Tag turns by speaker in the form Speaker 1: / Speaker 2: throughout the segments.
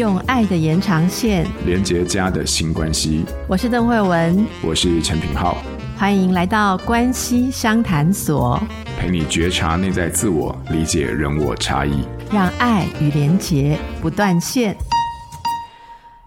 Speaker 1: 用爱的延长线
Speaker 2: 连接家的新关系。
Speaker 1: 我是邓慧文，
Speaker 2: 我是陈品浩，
Speaker 1: 欢迎来到关系商谈所，
Speaker 2: 陪你觉察内在自我，理解人我差异，
Speaker 1: 让爱与连结不断线。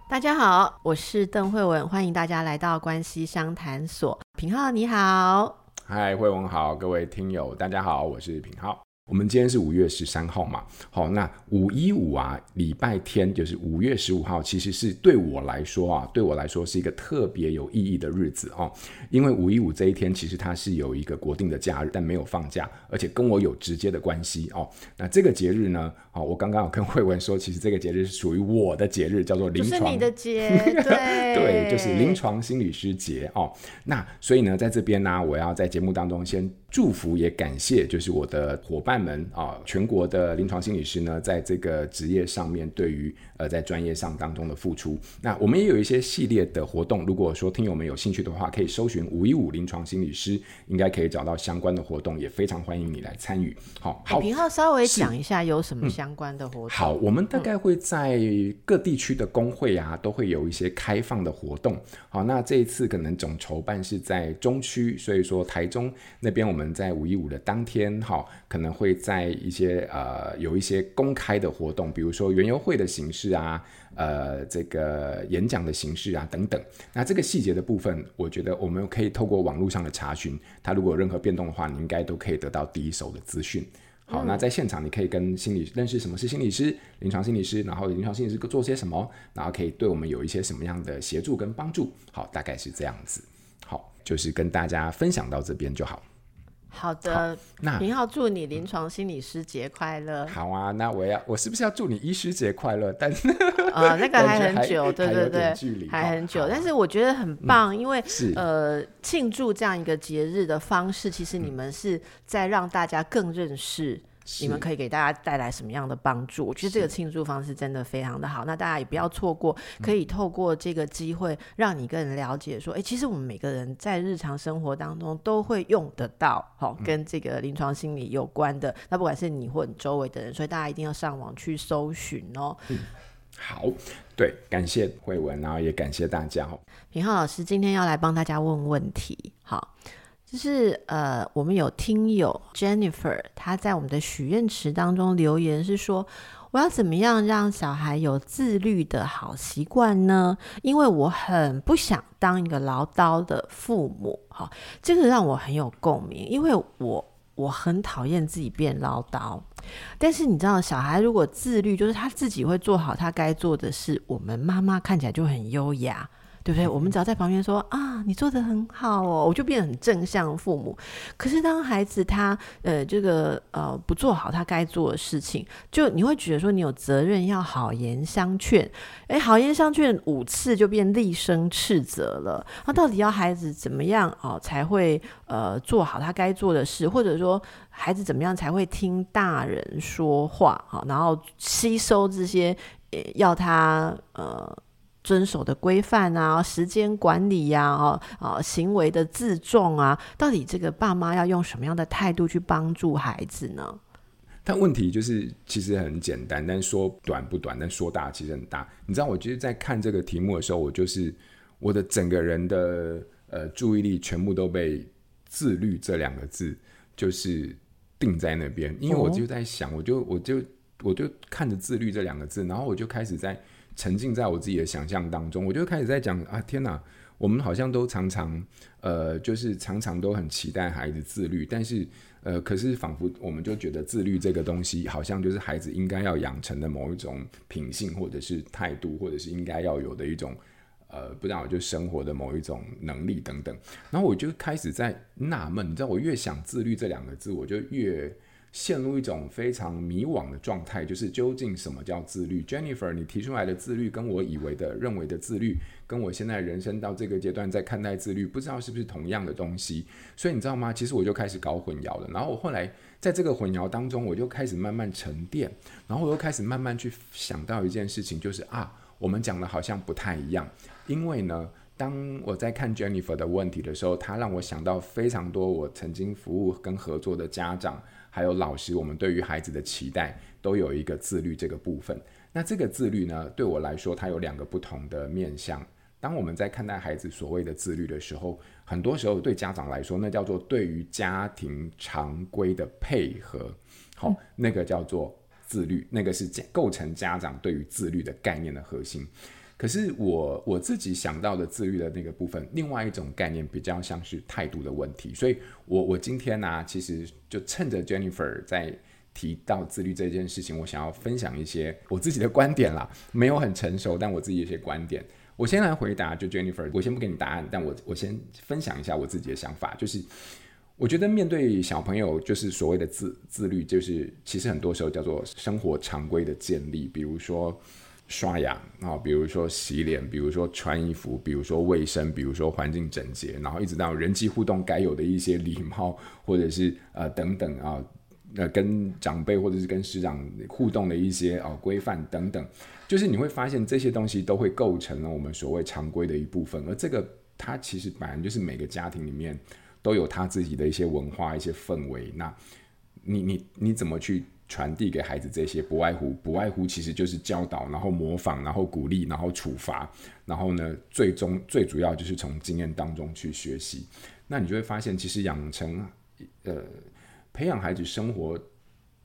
Speaker 1: 大家好，我是邓慧文，欢迎大家来到关系商谈所。品浩你好，
Speaker 2: 嗨，慧文好，各位听友大家好，我是品皓。我们今天是五月十三号嘛，好，那五一五啊，礼拜天就是五月十五号，其实是对我来说啊，对我来说是一个特别有意义的日子哦，因为五一五这一天其实它是有一个国定的假日，但没有放假，而且跟我有直接的关系哦。那这个节日呢，哦，我刚刚有跟慧文说，其实这个节日是属于我的节日，叫做临床，
Speaker 1: 是你的节，对，
Speaker 2: 对，就是临床心理师节哦。那所以呢，在这边呢，我要在节目当中先。祝福也感谢，就是我的伙伴们啊，全国的临床心理师呢，在这个职业上面，对于呃在专业上当中的付出。那我们也有一些系列的活动，如果说听友们有兴趣的话，可以搜寻五一五临床心理师，应该可以找到相关的活动，也非常欢迎你来参与。好，好，
Speaker 1: 平浩稍微讲一下有什么相关的活动。
Speaker 2: 嗯。好，我们大概会在各地区的工会啊，都会有一些开放的活动。好，那这一次可能总筹办是在中区，所以说台中那边我们。在五一五的当天，哈，可能会在一些呃有一些公开的活动，比如说园游会的形式啊，呃，这个演讲的形式啊等等。那这个细节的部分，我觉得我们可以透过网络上的查询，它如果有任何变动的话，你应该都可以得到第一手的资讯。好，那在现场你可以跟心理认识什么是心理师，临床心理师，然后临床心理师做些什么，然后可以对我们有一些什么样的协助跟帮助。好，大概是这样子。好，就是跟大家分享到这边就好。
Speaker 1: 好的，那明浩祝你临床心理师节快乐。
Speaker 2: 好啊，那我要我是不是要祝你医师节快乐？但是
Speaker 1: 呃，那个 还很久，对对对，
Speaker 2: 距离
Speaker 1: 还很久。但是我觉得很棒，
Speaker 2: 嗯、
Speaker 1: 因为呃，庆祝这样一个节日的方式，其实你们是在让大家更认识。你们可以给大家带来什么样的帮助？我觉得这个庆祝方式真的非常的好。那大家也不要错过，可以透过这个机会，让你更了解说，哎、欸，其实我们每个人在日常生活当中都会用得到，好，跟这个临床心理有关的。那不管是你或你周围的人，所以大家一定要上网去搜寻哦。
Speaker 2: 嗯，好，对，感谢慧文，然后也感谢大家。
Speaker 1: 哦。平浩老师今天要来帮大家问问题，好。就是呃，我们有听友 Jennifer，她在我们的许愿池当中留言是说，我要怎么样让小孩有自律的好习惯呢？因为我很不想当一个唠叨的父母。哈，这个让我很有共鸣，因为我我很讨厌自己变唠叨。但是你知道，小孩如果自律，就是他自己会做好他该做的事，我们妈妈看起来就很优雅。对不对？我们只要在旁边说啊，你做的很好哦，我就变得很正向父母。可是当孩子他呃这个呃不做好他该做的事情，就你会觉得说你有责任要好言相劝。哎，好言相劝五次就变厉声斥责了。那到底要孩子怎么样哦才会呃做好他该做的事？或者说孩子怎么样才会听大人说话啊？然后吸收这些要他呃。遵守的规范啊，时间管理呀，啊，啊，行为的自重啊，到底这个爸妈要用什么样的态度去帮助孩子呢？
Speaker 2: 但问题就是，其实很简单，但说短不短，但说大其实很大。你知道，我就是在看这个题目的时候，我就是我的整个人的呃注意力全部都被“自律”这两个字就是定在那边，因为我就在想，我就我就我就看着“自律”这两个字，然后我就开始在。沉浸在我自己的想象当中，我就开始在讲啊，天哪，我们好像都常常，呃，就是常常都很期待孩子自律，但是，呃，可是仿佛我们就觉得自律这个东西，好像就是孩子应该要养成的某一种品性，或者是态度，或者是应该要有的一种，呃，不知道就生活的某一种能力等等。然后我就开始在纳闷，你知道，我越想自律这两个字，我就越。陷入一种非常迷惘的状态，就是究竟什么叫自律？Jennifer，你提出来的自律，跟我以为的、认为的自律，跟我现在人生到这个阶段在看待自律，不知道是不是同样的东西。所以你知道吗？其实我就开始搞混淆了。然后我后来在这个混淆当中，我就开始慢慢沉淀，然后我又开始慢慢去想到一件事情，就是啊，我们讲的好像不太一样。因为呢，当我在看 Jennifer 的问题的时候，他让我想到非常多我曾经服务跟合作的家长。还有老师，我们对于孩子的期待都有一个自律这个部分。那这个自律呢，对我来说，它有两个不同的面向。当我们在看待孩子所谓的自律的时候，很多时候对家长来说，那叫做对于家庭常规的配合，好、哦，那个叫做自律，那个是构成家长对于自律的概念的核心。可是我我自己想到的自律的那个部分，另外一种概念比较像是态度的问题。所以我我今天呢、其实就趁着 Jennifer 在。提到自律这件事情，我想要分享一些我自己的观点啦，没有很成熟，但我自己一些观点。我先来回答，就 Jennifer，我先不给你答案，但我我先分享一下我自己的想法，就是我觉得面对小朋友，就是所谓的自自律，就是其实很多时候叫做生活常规的建立，比如说刷牙啊，比如说洗脸，比如说穿衣服，比如说卫生，比如说环境整洁，然后一直到人际互动该有的一些礼貌，或者是呃等等啊。呃，跟长辈或者是跟师长互动的一些啊规范等等，就是你会发现这些东西都会构成了我们所谓常规的一部分。而这个它其实本来就是每个家庭里面都有他自己的一些文化、一些氛围。那你你你怎么去传递给孩子这些？不外乎不外乎其实就是教导，然后模仿，然后鼓励，然后处罚，然后呢，最终最主要就是从经验当中去学习。那你就会发现，其实养成呃。培养孩子生活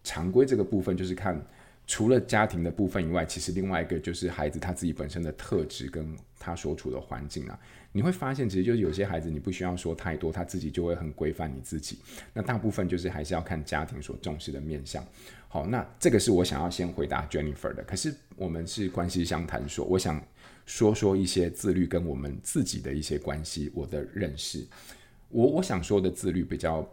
Speaker 2: 常规这个部分，就是看除了家庭的部分以外，其实另外一个就是孩子他自己本身的特质跟他所处的环境啊。你会发现，其实就是有些孩子你不需要说太多，他自己就会很规范你自己。那大部分就是还是要看家庭所重视的面向。好，那这个是我想要先回答 Jennifer 的。可是我们是关系相谈说，我想说说一些自律跟我们自己的一些关系，我的认识。我我想说的自律比较。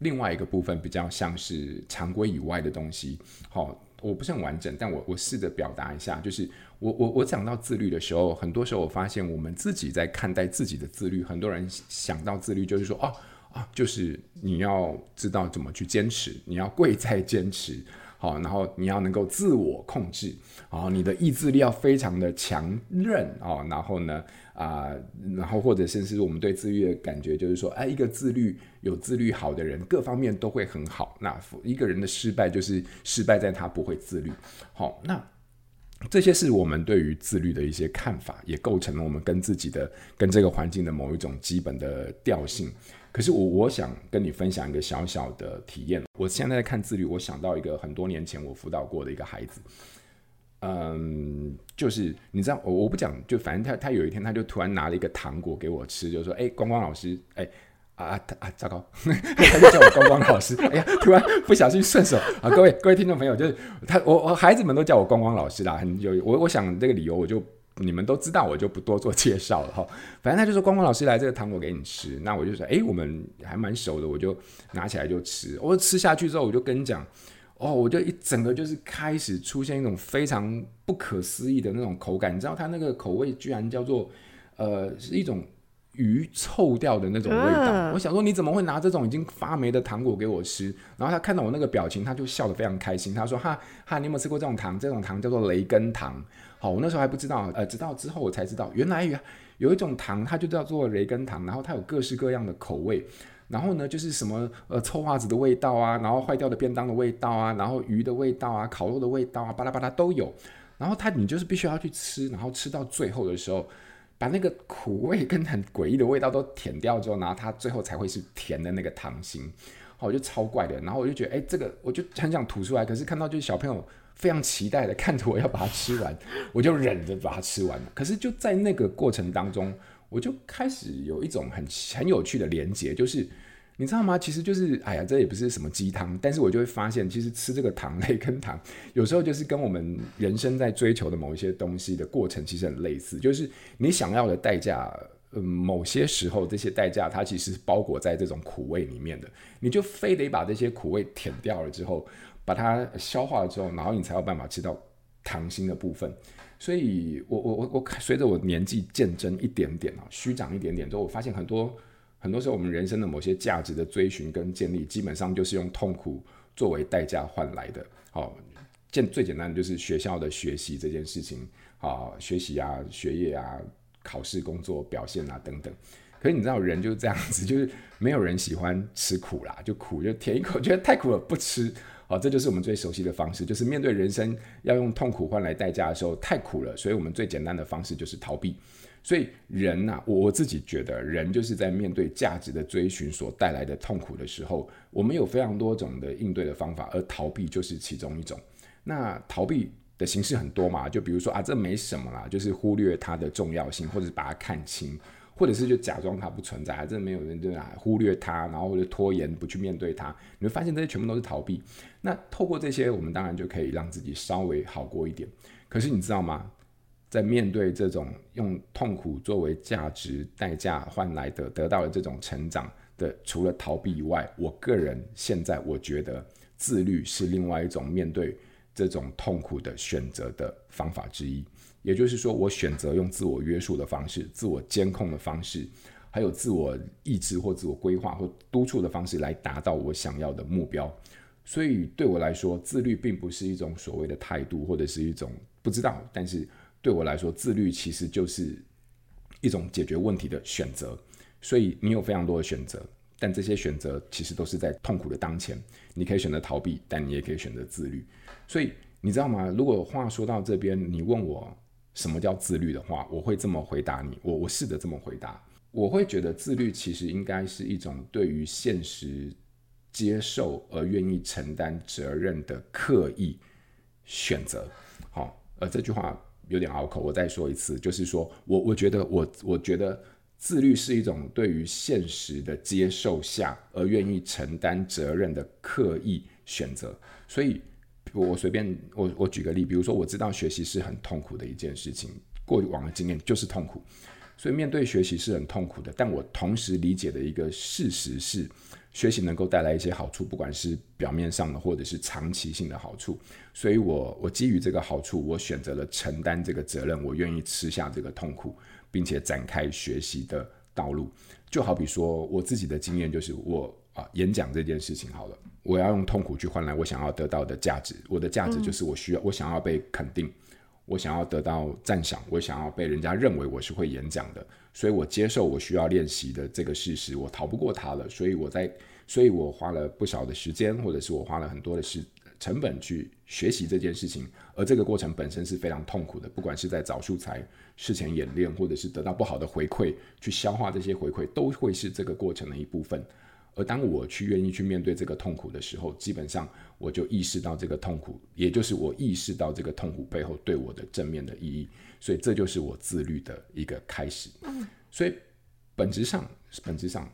Speaker 2: 另外一个部分比较像是常规以外的东西，好，我不是很完整，但我我试着表达一下，就是我我我讲到自律的时候，很多时候我发现我们自己在看待自己的自律，很多人想到自律就是说，哦啊，就是你要知道怎么去坚持，你要贵在坚持。好，然后你要能够自我控制，然后你的意志力要非常的强韧哦，然后呢，啊、然后或者甚至我们对自律的感觉就是说，哎，一个自律有自律好的人，各方面都会很好。那一个人的失败就是失败在他不会自律。好，那这些是我们对于自律的一些看法，也构成了我们跟自己的、跟这个环境的某一种基本的调性。可是我我想跟你分享一个小小的体验。我现在在看自律，我想到一个很多年前我辅导过的一个孩子，嗯，就是你知道，我我不讲，就反正他他有一天他就突然拿了一个糖果给我吃，就说：“哎，光光老师，哎啊啊，糟糕，他就叫我光光老师。哎呀，突然不小心顺手啊，各位各位听众朋友，就是他我我孩子们都叫我光光老师啦，很有我我想这个理由我就。你们都知道，我就不多做介绍了哈。反正他就说：“光光老师来，这个糖果给你吃。”那我就说：“哎，我们还蛮熟的。”我就拿起来就吃。我吃下去之后，我就跟你讲：“哦，我就一整个就是开始出现一种非常不可思议的那种口感。你知道，它那个口味居然叫做呃，是一种鱼臭掉的那种味道。嗯、我想说，你怎么会拿这种已经发霉的糖果给我吃？然后他看到我那个表情，他就笑得非常开心。他说：“哈哈，你有没有吃过这种糖？这种糖叫做雷根糖。”好，我那时候还不知道，呃，直到之后我才知道，原来有有一种糖，它就叫做雷根糖，然后它有各式各样的口味，然后呢，就是什么呃臭袜子的味道啊，然后坏掉的便当的味道啊，然后鱼的味道啊，烤肉的味道啊，巴拉巴拉都有，然后它你就是必须要去吃，然后吃到最后的时候，把那个苦味跟很诡异的味道都舔掉之后，然后它最后才会是甜的那个糖心，好，我就超怪的，然后我就觉得，哎，这个我就很想吐出来，可是看到就是小朋友。非常期待的看着我要把它吃完，我就忍着把它吃完。可是就在那个过程当中，我就开始有一种很很有趣的连接，就是你知道吗？其实就是哎呀，这也不是什么鸡汤，但是我就会发现，其实吃这个糖 类跟糖，有时候就是跟我们人生在追求的某一些东西的过程其实很类似，就是你想要的代价，嗯，某些时候这些代价它其实是包裹在这种苦味里面的，你就非得把这些苦味舔掉了之后。把它消化了之后，然后你才有办法吃到糖心的部分。所以我我我我随着我年纪渐增一点点啊，虚长一点点之后，我发现很多很多时候我们人生的某些价值的追寻跟建立，基本上就是用痛苦作为代价换来的。好，简最简单的就是学校的学习这件事情啊，学习啊，学业啊，考试、工作表现啊等等。可是你知道，人就是这样子，就是没有人喜欢吃苦啦，就苦就舔一口，觉得太苦了不吃。好，这就是我们最熟悉的方式，就是面对人生要用痛苦换来代价的时候，太苦了，所以我们最简单的方式就是逃避。所以人呐、我我自己觉得，人就是在面对价值的追寻所带来的痛苦的时候，我们有非常多种的应对的方法，而逃避就是其中一种。那逃避的形式很多嘛，就比如说啊，这没什么啦，就是忽略它的重要性，或者是把它看清，或者是就假装它不存在，这没有人对啊，忽略它，然后或者拖延不去面对它，你会发现这些全部都是逃避。那透过这些，我们当然就可以让自己稍微好过一点。可是你知道吗？在面对这种用痛苦作为价值代价换来的得到的这种成长的，除了逃避以外，我个人现在我觉得自律是另外一种面对这种痛苦的选择的方法之一。也就是说，我选择用自我约束的方式、自我监控的方式，还有自我意志或自我规划或督促的方式来达到我想要的目标。所以对我来说，自律并不是一种所谓的态度，或者是一种不知道，但是。对我来说，自律其实就是一种解决问题的选择。所以你有非常多的选择，但这些选择其实都是在痛苦的当前。你可以选择逃避，但你也可以选择自律。所以你知道吗？如果话说到这边，你问我什么叫自律的话，我会这么回答你。我我试着这么回答，我会觉得自律其实应该是一种对于现实接受而愿意承担责任的刻意选择。好，而这句话。有点拗口，我再说一次，就是说我我觉得我我觉得自律是一种对于现实的接受下而愿意承担责任的刻意选择。所以，我随便我我举个例，比如说我知道学习是很痛苦的一件事情，过往的经验就是痛苦，所以面对学习是很痛苦的。但我同时理解的一个事实是。学习能够带来一些好处，不管是表面上的或者是长期性的好处，所以我我基于这个好处，我选择了承担这个责任，我愿意吃下这个痛苦，并且展开学习的道路。就好比说我自己的经验就是我啊演讲这件事情好了，我要用痛苦去换来我想要得到的价值，我的价值就是我需要我想要被肯定。我想要得到赞赏，我想要被人家认为我是会演讲的，所以我接受我需要练习的这个事实，我逃不过它了，所以我在，所以我花了不少的时间，或者是我花了很多的时成本去学习这件事情，而这个过程本身是非常痛苦的，不管是在找素材、事前演练，或者是得到不好的回馈，去消化这些回馈，都会是这个过程的一部分。而当我去愿意去面对这个痛苦的时候，基本上我就意识到这个痛苦，也就是我意识到这个痛苦背后对我的正面的意义，所以这就是我自律的一个开始。所以本质上，本质上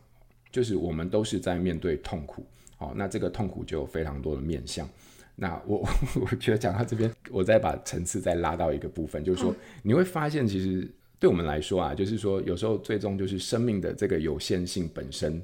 Speaker 2: 就是我们都是在面对痛苦。好，那这个痛苦就有非常多的面向。那我 我觉得讲到这边，我再把层次再拉到一个部分，就是说你会发现，其实对我们来说啊，就是说有时候最终就是生命的这个有限性本身。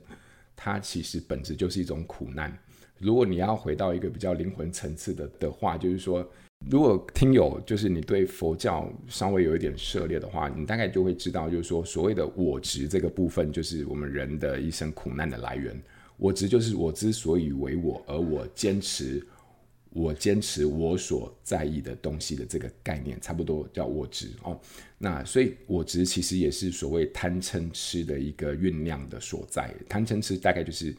Speaker 2: 它其实本质就是一种苦难。如果你要回到一个比较灵魂层次的的话，就是说，如果听友就是你对佛教稍微有一点涉猎的话，你大概就会知道，就是说，所谓的我执这个部分，就是我们人的一生苦难的来源。我执就是我之所以为我，而我坚持。我坚持我所在意的东西的这个概念，差不多叫我执哦。那所以我执其实也是所谓贪嗔痴的一个酝酿的所在。贪嗔痴大概就是，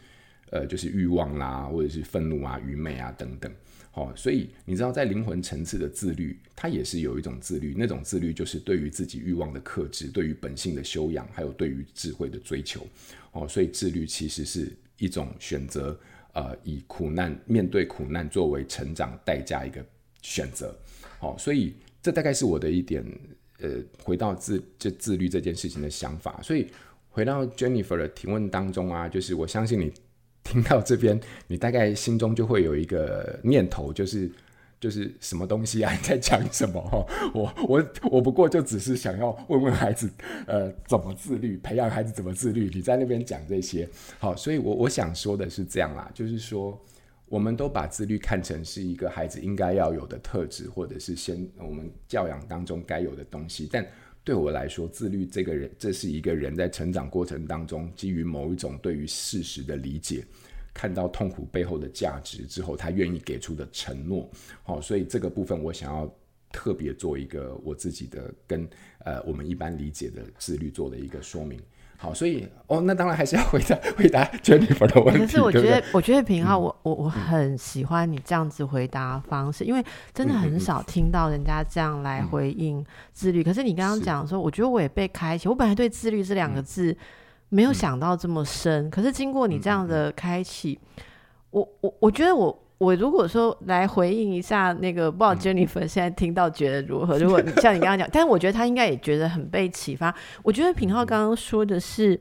Speaker 2: 呃，就是欲望啦，或者是愤怒啊、愚昧啊等等。好、所以你知道，在灵魂层次的自律，它也是有一种自律，那种自律就是对于自己欲望的克制，对于本性的修养，还有对于智慧的追求。哦，所以自律其实是一种选择。呃，以苦难面对苦难作为成长代价一个选择，好，所以这大概是我的一点呃，回到自就自律这件事情的想法。所以回到 Jennifer 的提问当中啊，就是我相信你听到这边，你大概心中就会有一个念头，就是。就是什么东西啊？在讲什么？哈，我我我不过就只是想要问问孩子，呃，怎么自律，培养孩子怎么自律。你在那边讲这些，好，所以我我想说的是这样啦，就是说，我们都把自律看成是一个孩子应该要有的特质，或者是先我们教养当中该有的东西。但对我来说，自律这个人，这是一个人在成长过程当中，基于某一种对于事实的理解。看到痛苦背后的价值之后，他愿意给出的承诺，好，所以这个部分我想要特别做一个我自己的跟呃我们一般理解的自律做的一个说明。好，所以哦，那当然还是要回答回答 Jennifer 的问题。
Speaker 1: 可是我觉得，
Speaker 2: 对对
Speaker 1: 我觉得品皓，我我我很喜欢你这样子回答方式，嗯、因为真的很少听到人家这样来回应自律。嗯、可是你刚刚讲说，我觉得我也被开启。我本来对自律这两个字没有想到这么深，嗯、可是经过你这样的开启，我我我觉得我。我如果说来回应一下那个，不知道 Jennifer 现在听到觉得如何？如果像你刚刚讲，但是我觉得他应该也觉得很被启发。我觉得品浩刚刚说的是，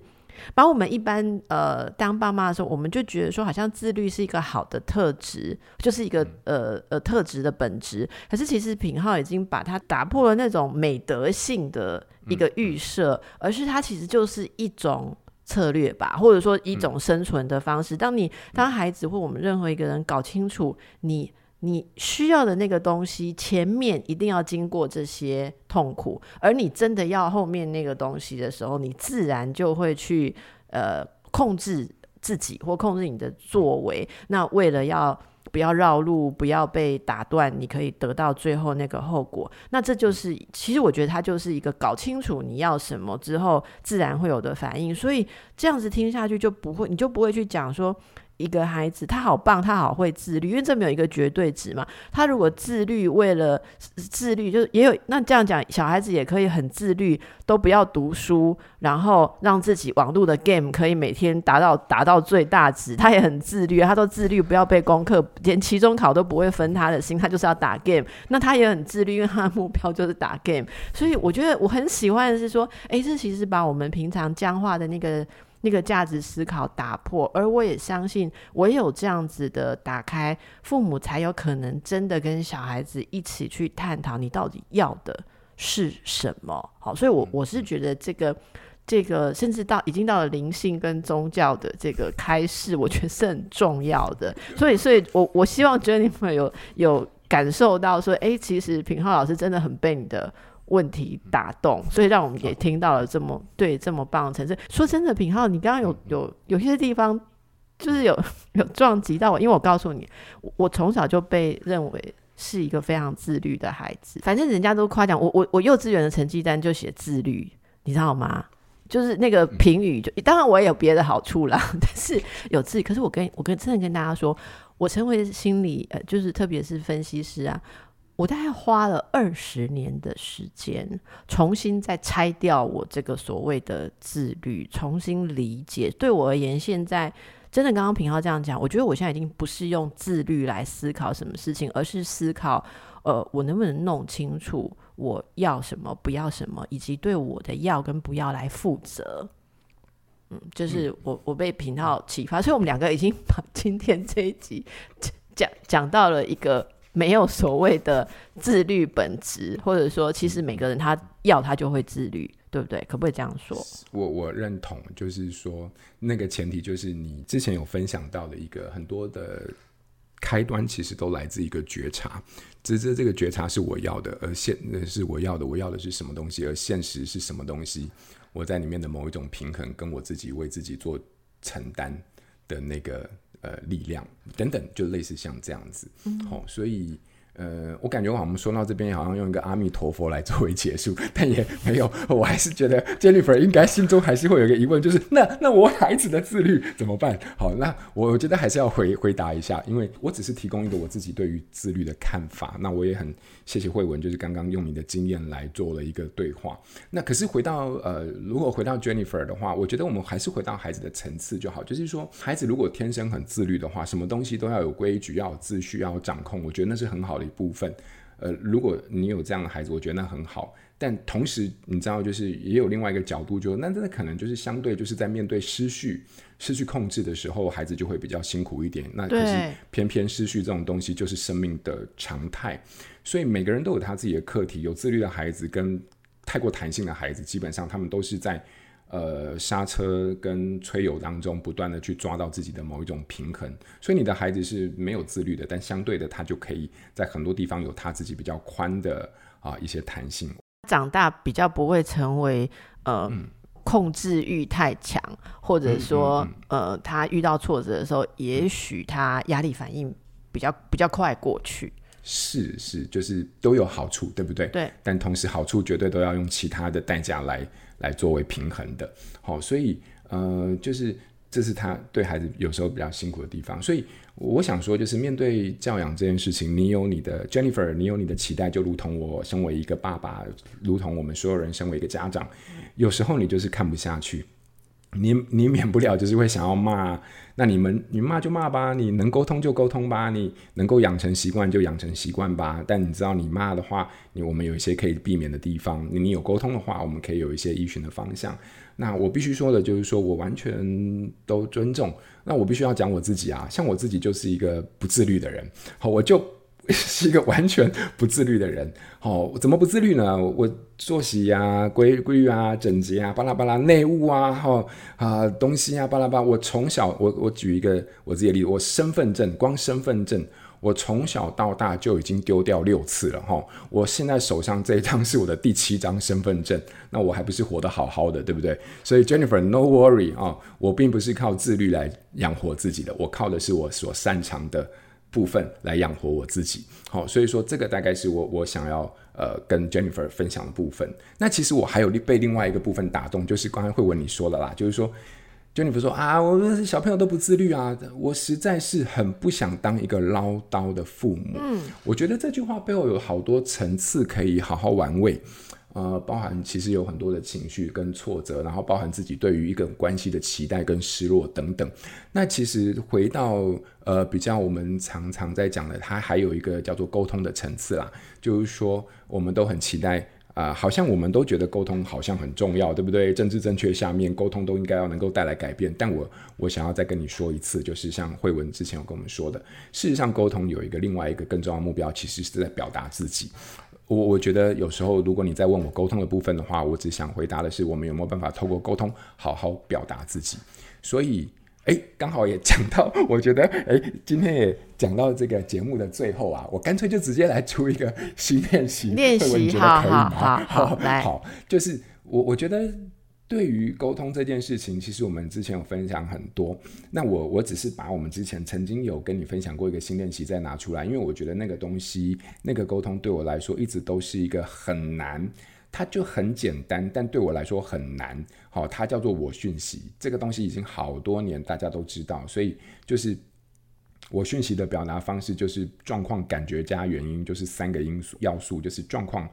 Speaker 1: 把我们一般呃当爸妈的时候，我们就觉得说好像自律是一个好的特质，就是一个呃呃特质的本质。可是其实品浩已经把它打破了那种美德性的一个预设，而是它其实就是一种。策略吧，或者说一种生存的方式。当你当孩子或我们任何一个人搞清楚你你需要的那个东西，前面一定要经过这些痛苦，而你真的要后面那个东西的时候，你自然就会去呃控制自己或控制你的作为。那为了要不要绕路，不要被打断，你可以得到最后那个后果。那这就是，其实我觉得它就是一个搞清楚你要什么之后，自然会有的反应。所以这样子听下去就不会，你就不会去讲说。一个孩子，他好棒，他好会自律，因为这没有一个绝对值嘛。他如果自律，为了自律，就是也有那这样讲，小孩子也可以很自律，都不要读书，然后让自己网络的 game 可以每天达到达到最大值。他也很自律，他都自律，不要背功课，连期中考都不会分他的心，他就是要打 game。那他也很自律，因为他的目标就是打 game。所以我觉得我很喜欢的是说，诶，这其实把我们平常僵化的那个。那个价值思考打破，而我也相信，唯有这样子的打开，父母才有可能真的跟小孩子一起去探讨你到底要的是什么。好，所以我我是觉得这个这个，甚至到已经到了灵性跟宗教的这个开示，我觉得是很重要的。所以，所以我我希望 Jennifer 有有感受到说，哎，其实品浩老师真的很被你的。问题打动，所以让我们也听到了这么对这么棒的层次。说真的，品浩，你刚刚有有有些地方就是有 有撞击到我，因为我告诉你，我从小就被认为是一个非常自律的孩子。反正人家都夸奖我，我我幼稚园的成绩单就写自律，你知道吗？就是那个评语就，就当然我也有别的好处啦，但是有自律。可是我跟我跟真的跟大家说，我成为心理呃，就是特别是分析师啊。我大概花了二十年的时间，重新再拆掉我这个所谓的自律，重新理解。对我而言，现在真的刚刚平浩这样讲，我觉得我现在已经不是用自律来思考什么事情，而是思考，呃，我能不能弄清楚我要什么，不要什么，以及对我的要跟不要来负责。嗯，就是我我被品皓启发，所以我们两个已经把今天这一集讲讲到了一个。没有所谓的自律本质，或者说，其实每个人他要他就会自律，对不对？可不可以这样说？
Speaker 2: 我我认同，就是说那个前提就是你之前有分享到的一个很多的开端，其实都来自一个觉察。只是这个觉察是我要的，而现是我要的，我要的是什么东西，而现实是什么东西？我在里面的某一种平衡，跟我自己为自己做承担的那个。呃，力量等等，就类似像这样子，好、嗯哦，所以。呃，我感觉我们说到这边，好像用一个阿弥陀佛来作为结束，但也没有，我还是觉得 Jennifer 应该心中还是会有一个疑问，就是那那我孩子的自律 怎么办？好，那我觉得还是要回回答一下，因为我只是提供一个我自己对于自律的看法。那我也很谢谢慧文，就是刚刚用你的经验来做了一个对话。那可是回到呃，如果回到 Jennifer 的话，我觉得我们还是回到孩子的层次就好，就是说孩子如果天生很自律的话，什么东西都要有规矩，要有秩序，要有掌控，我觉得那是很好的。部分，呃，如果你有这样的孩子，我觉得那很好。但同时，你知道，就是也有另外一个角度就，就那真的可能就是相对就是在面对失序、失去控制的时候，孩子就会比较辛苦一点。那可是偏偏失序这种东西就是生命的常态，所以每个人都有他自己的课题。有自律的孩子跟太过弹性的孩子，基本上他们都是在。呃，刹车跟催油当中，不断的去抓到自己的某一种平衡，所以你的孩子是没有自律的，但相对的，他就可以在很多地方有他自己比较宽的啊、呃、一些弹性。长大比较不会成为呃、嗯、控制欲太强，或者说、嗯嗯嗯、呃他遇到挫折的时候，也许他压力反应比较比较快过去。是是，就是都有好处，对不对？
Speaker 1: 对。
Speaker 2: 但同时好处绝对都要用其他的代价来来作为平衡的。好，所以呃，就是这是他对孩子有时候比较辛苦的地方。所以我想说，就是面对教养这件事情，你有你的 Jennifer，你有你的期待，就如同我身为一个爸爸，如同我们所有人身为一个家长，有时候你就是看不下去。你 你免不了就是会想要骂，那你们你骂就骂吧，你能沟通就沟通吧，你能够养成习惯就养成习惯吧。但你知道你骂的话，你我们有一些可以避免的地方，你有沟通的话，我们可以有一些依循的方向。那我必须说的就是说我完全都尊重。那我必须要讲我自己啊，像我自己就是一个不自律的人，好，我就。是一个完全不自律的人，哦，怎么不自律呢？我作息呀、啊、规规律啊、整洁啊、巴拉巴拉内务啊，哈、啊东西啊，巴拉巴拉。我从小，我我举一个我自己的例子，我身份证，光身份证，我从小到大就已经丢掉六次了，哈、哦。我现在手上这一张是我的第七张身份证，那我还不是活得好好的，对不对？所以 Jennifer，no worry 啊、哦，我并不是靠自律来养活自己的，我靠的是我所擅长的。部分来养活我自己，好，所以说这个大概是我我想要呃跟 Jennifer 分享的部分。那其实我还有被另外一个部分打动，就是刚才慧文你说的啦，就是说 Jennifer 说啊，我们小朋友都不自律啊，我实在是很不想当一个唠叨的父母。嗯，我觉得这句话背后有好多层次可以好好玩味。呃，包含其实有很多的情绪跟挫折，然后包含自己对于一个关系的期待跟失落等等。那其实回到呃比较我们常常在讲的，它还有一个叫做沟通的层次啦，就是说我们都很期待啊、好像我们都觉得沟通好像很重要，对不对？政治正确下面沟通都应该要能够带来改变。但我我想要再跟你说一次，就是像慧文之前有跟我们说的，事实上沟通有一个另外一个更重要的目标，其实是在表达自己。我我觉得有时候，如果你在问我沟通的部分的话，我只想回答的是，我们有没有办法透过沟通好好表达自己。所以，诶，刚好也讲到，我觉得，诶，今天也讲到这个节目的最后啊，我干脆就直接来出一个 新练习，
Speaker 1: 练习，好好好 好来，
Speaker 2: 好，就是我我觉得。对于沟通这件事情，其实我们之前有分享很多。那我我只是把我们之前曾经有跟你分享过一个新练习再拿出来，因为我觉得那个东西，那个沟通对我来说一直都是一个很难。它就很简单，但对我来说很难。好，它叫做我讯息。这个东西已经好多年大家都知道，所以就是我讯息的表达方式就是状况、感觉加原因，就是三个因素要素，就是状况。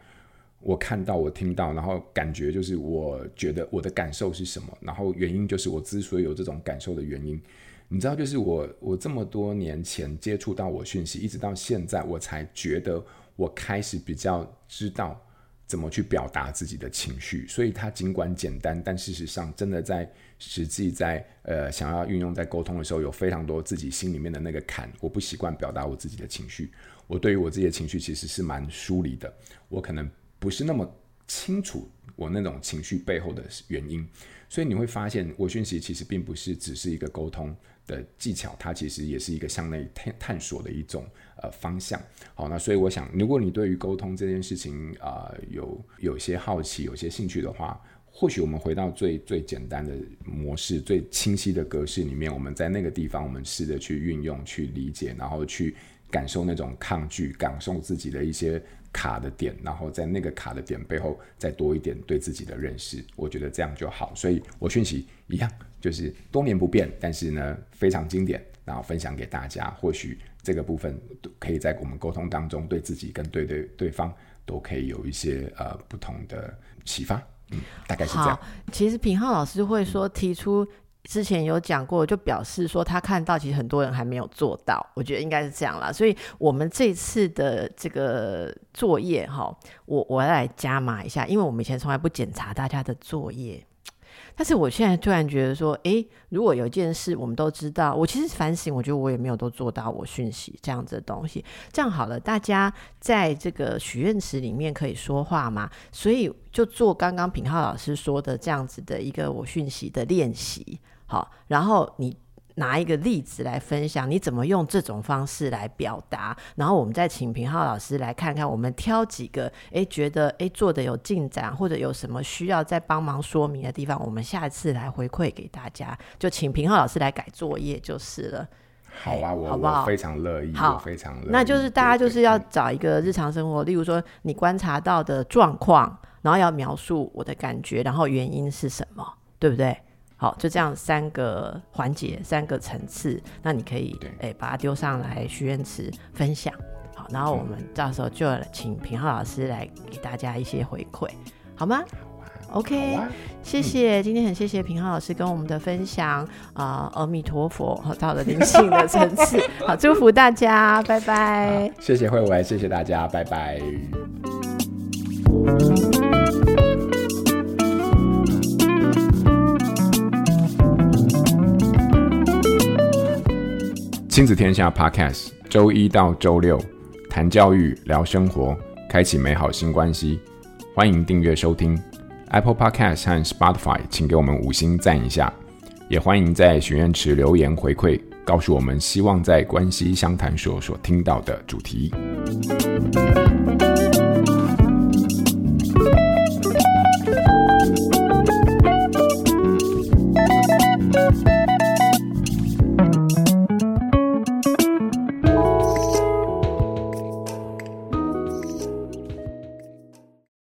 Speaker 2: 我看到，我听到，然后感觉就是，我觉得我的感受是什么，然后原因就是我之所以有这种感受的原因，你知道，就是我我这么多年前接触到我讯息，一直到现在，我才觉得我开始比较知道怎么去表达自己的情绪，所以它尽管简单，但事实上真的在实际在呃想要运用在沟通的时候，有非常多自己心里面的那个坎，我不习惯表达我自己的情绪，我对于我自己的情绪其实是蛮疏离的，我可能。不是那么清楚我那种情绪背后的原因，所以你会发现，我讯息其实并不是只是一个沟通的技巧，它其实也是一个向内探探索的一种呃方向。好，那所以我想，如果你对于沟通这件事情啊、有有些好奇、有些兴趣的话，或许我们回到最最简单的模式、最清晰的格式里面，我们在那个地方，我们试着去运用、去理解，然后去感受那种抗拒，感受自己的一些。卡的点，然后在那个卡的点背后再多一点对自己的认识，我觉得这样就好。所以我讯息一样，就是多年不变，但是呢非常经典，然后分享给大家。或许这个部分可以在我们沟通当中，对自己跟对对对方都可以有一些呃不同的启发。嗯，大概是这样。
Speaker 1: 其实品浩老师会说提出。之前有讲过，就表示说他看到其实很多人还没有做到，我觉得应该是这样啦。所以我们这次的这个作业哈，我我要来加码一下，因为我们以前从来不检查大家的作业。但是我现在突然觉得说，诶，如果有件事我们都知道，我其实反省，我觉得我也没有都做到我讯息这样子的东西。这样好了，大家在这个许愿池里面可以说话嘛，所以就做刚刚品浩老师说的这样子的一个我讯息的练习。好，然后你拿一个例子来分享，你怎么用这种方式来表达？然后我们再请平浩老师来看看，我们挑几个，诶，觉得诶做的有进展，或者有什么需要再帮忙说明的地方，我们下次来回馈给大家。就请平浩老师来改作业就是了。
Speaker 2: 好啊，我非常乐意，非常乐意。
Speaker 1: 那就是大家就是要找一个日常生活，例如说你观察到的状况，然后要描述我的感觉，然后原因是什么，对不对？好，就这样三个环节，三个层次，那你可以哎把它丢上来许愿池分享。好，然后我们到时候就请平浩老师来给大家一些回馈，好吗？OK，啊、谢谢、嗯，今天很谢谢平浩老师跟我们的分享啊，呃、阿弥陀佛，到了灵性的层次，好，祝福大家，拜拜。
Speaker 2: 谢谢慧文，谢谢大家，拜拜。亲子天下 Podcast，周一到周六谈教育、聊生活，开启美好新关系，欢迎订阅收听。Apple Podcast 和 Spotify，请给我们五星赞一下，也欢迎在许愿池留言回馈，告诉我们希望在关系相谈所所听到的主题。